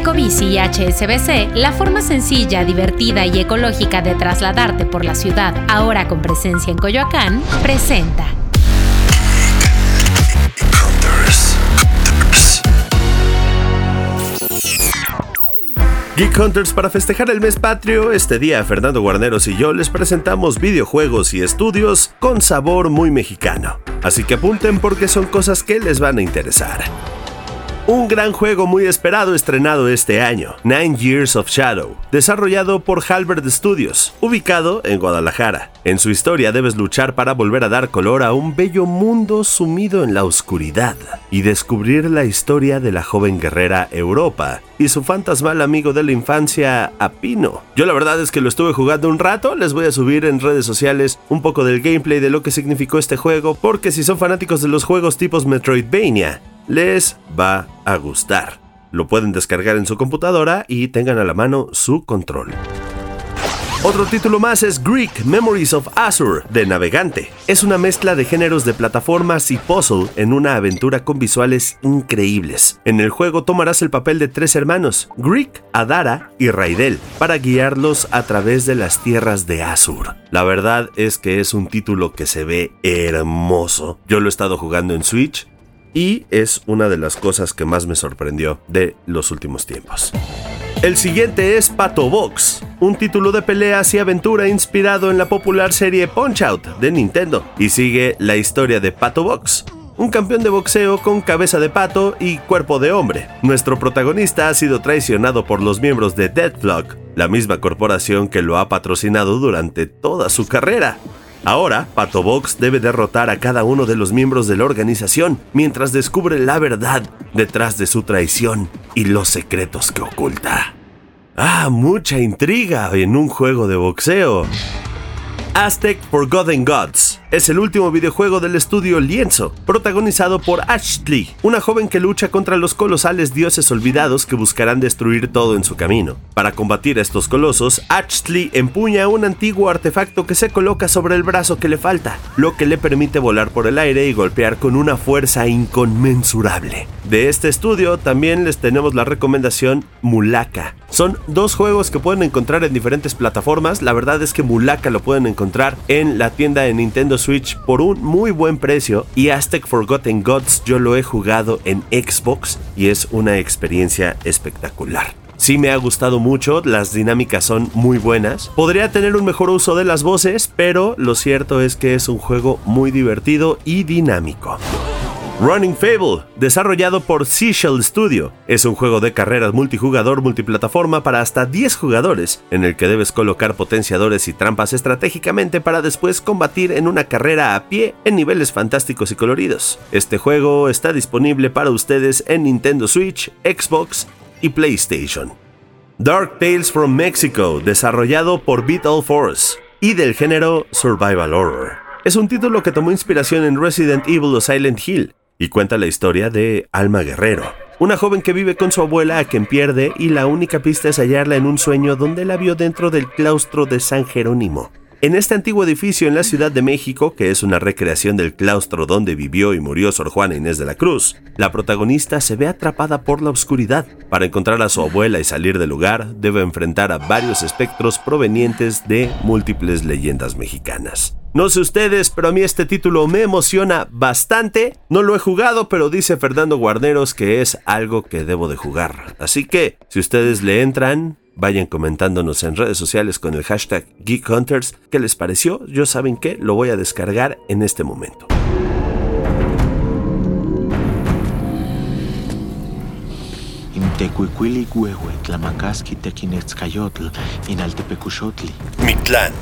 Ecobici y HSBC, la forma sencilla, divertida y ecológica de trasladarte por la ciudad, ahora con presencia en Coyoacán, presenta. Geek Hunters para festejar el mes patrio, este día Fernando Guarneros y yo les presentamos videojuegos y estudios con sabor muy mexicano. Así que apunten porque son cosas que les van a interesar. Un gran juego muy esperado estrenado este año, Nine Years of Shadow, desarrollado por Halberd Studios, ubicado en Guadalajara. En su historia debes luchar para volver a dar color a un bello mundo sumido en la oscuridad y descubrir la historia de la joven guerrera Europa y su fantasmal amigo de la infancia, Apino. Yo la verdad es que lo estuve jugando un rato, les voy a subir en redes sociales un poco del gameplay de lo que significó este juego, porque si son fanáticos de los juegos tipos Metroidvania, les va a gustar. Lo pueden descargar en su computadora y tengan a la mano su control. Otro título más es Greek Memories of Azur de Navegante. Es una mezcla de géneros de plataformas y puzzle en una aventura con visuales increíbles. En el juego tomarás el papel de tres hermanos, Greek, Adara y Raidel, para guiarlos a través de las tierras de Azur. La verdad es que es un título que se ve hermoso. Yo lo he estado jugando en Switch y es una de las cosas que más me sorprendió de los últimos tiempos. El siguiente es Pato Box, un título de peleas y aventura inspirado en la popular serie Punch Out de Nintendo, y sigue la historia de Pato Box, un campeón de boxeo con cabeza de pato y cuerpo de hombre. Nuestro protagonista ha sido traicionado por los miembros de Deadlock, la misma corporación que lo ha patrocinado durante toda su carrera. Ahora, Pato Box debe derrotar a cada uno de los miembros de la organización mientras descubre la verdad detrás de su traición y los secretos que oculta. Ah, mucha intriga en un juego de boxeo. Aztec Forgotten Gods es el último videojuego del estudio Lienzo, protagonizado por Ashley, una joven que lucha contra los colosales dioses olvidados que buscarán destruir todo en su camino. Para combatir a estos colosos, Ashley empuña un antiguo artefacto que se coloca sobre el brazo que le falta, lo que le permite volar por el aire y golpear con una fuerza inconmensurable. De este estudio también les tenemos la recomendación Mulaka. Son dos juegos que pueden encontrar en diferentes plataformas. La verdad es que Mulaka lo pueden encontrar en la tienda de Nintendo Switch por un muy buen precio. Y Aztec Forgotten Gods yo lo he jugado en Xbox y es una experiencia espectacular. Sí me ha gustado mucho, las dinámicas son muy buenas. Podría tener un mejor uso de las voces, pero lo cierto es que es un juego muy divertido y dinámico. Running Fable, desarrollado por Seashell Studio, es un juego de carreras multijugador multiplataforma para hasta 10 jugadores, en el que debes colocar potenciadores y trampas estratégicamente para después combatir en una carrera a pie en niveles fantásticos y coloridos. Este juego está disponible para ustedes en Nintendo Switch, Xbox y PlayStation. Dark Tales from Mexico, desarrollado por Beat All Force, y del género Survival Horror. Es un título que tomó inspiración en Resident Evil o Silent Hill, y cuenta la historia de Alma Guerrero, una joven que vive con su abuela a quien pierde y la única pista es hallarla en un sueño donde la vio dentro del claustro de San Jerónimo. En este antiguo edificio en la Ciudad de México, que es una recreación del claustro donde vivió y murió Sor Juana Inés de la Cruz, la protagonista se ve atrapada por la oscuridad. Para encontrar a su abuela y salir del lugar, debe enfrentar a varios espectros provenientes de múltiples leyendas mexicanas. No sé ustedes, pero a mí este título me emociona bastante. No lo he jugado, pero dice Fernando Guarneros que es algo que debo de jugar. Así que, si ustedes le entran, vayan comentándonos en redes sociales con el hashtag GeekHunters qué les pareció. Yo saben que lo voy a descargar en este momento. Mictlán,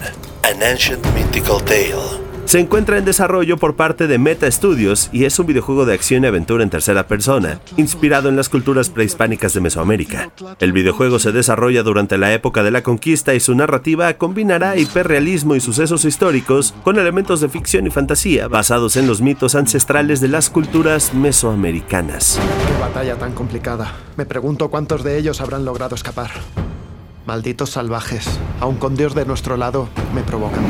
An Ancient Mythical Tale. Se encuentra en desarrollo por parte de Meta Studios y es un videojuego de acción y aventura en tercera persona, inspirado en las culturas prehispánicas de Mesoamérica. El videojuego se desarrolla durante la época de la conquista y su narrativa combinará hiperrealismo y sucesos históricos con elementos de ficción y fantasía basados en los mitos ancestrales de las culturas mesoamericanas. Qué batalla tan complicada. Me pregunto cuántos de ellos habrán logrado escapar. Malditos salvajes, aun con Dios de nuestro lado, me provocan.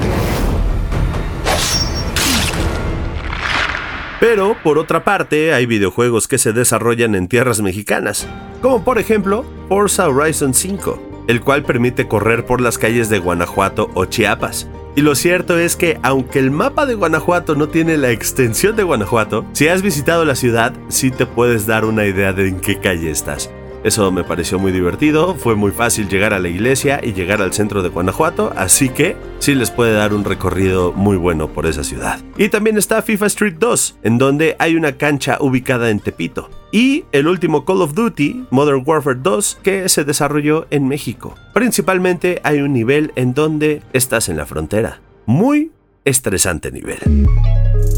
Pero, por otra parte, hay videojuegos que se desarrollan en tierras mexicanas, como por ejemplo Forza Horizon 5, el cual permite correr por las calles de Guanajuato o Chiapas. Y lo cierto es que, aunque el mapa de Guanajuato no tiene la extensión de Guanajuato, si has visitado la ciudad, sí te puedes dar una idea de en qué calle estás. Eso me pareció muy divertido, fue muy fácil llegar a la iglesia y llegar al centro de Guanajuato, así que sí les puede dar un recorrido muy bueno por esa ciudad. Y también está FIFA Street 2, en donde hay una cancha ubicada en Tepito. Y el último Call of Duty, Modern Warfare 2, que se desarrolló en México. Principalmente hay un nivel en donde estás en la frontera. Muy estresante nivel.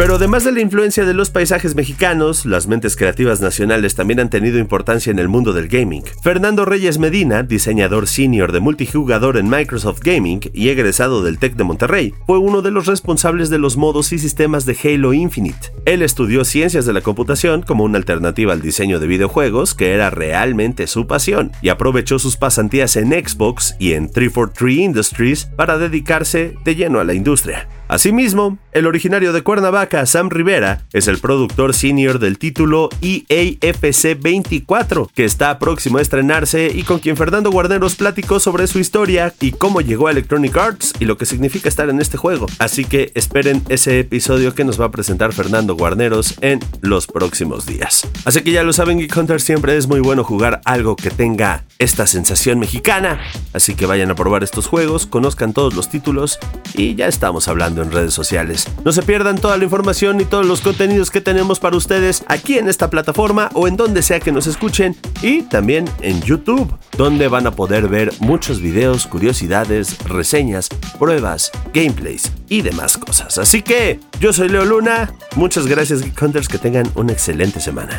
Pero además de la influencia de los paisajes mexicanos, las mentes creativas nacionales también han tenido importancia en el mundo del gaming. Fernando Reyes Medina, diseñador senior de multijugador en Microsoft Gaming y egresado del TEC de Monterrey, fue uno de los responsables de los modos y sistemas de Halo Infinite. Él estudió ciencias de la computación como una alternativa al diseño de videojuegos, que era realmente su pasión, y aprovechó sus pasantías en Xbox y en 343 Industries para dedicarse de lleno a la industria. Asimismo, el originario de Cuernavaca, Sam Rivera, es el productor senior del título EAFC 24, que está próximo a estrenarse y con quien Fernando Guarneros platicó sobre su historia y cómo llegó a Electronic Arts y lo que significa estar en este juego. Así que esperen ese episodio que nos va a presentar Fernando Guarneros en los próximos días. Así que ya lo saben, Geek Hunter siempre es muy bueno jugar algo que tenga esta sensación mexicana. Así que vayan a probar estos juegos, conozcan todos los títulos y ya estamos hablando en redes sociales. No se pierdan toda la información y todos los contenidos que tenemos para ustedes aquí en esta plataforma o en donde sea que nos escuchen y también en YouTube, donde van a poder ver muchos videos, curiosidades, reseñas, pruebas, gameplays y demás cosas. Así que yo soy Leo Luna, muchas gracias Geek Hunters, que tengan una excelente semana.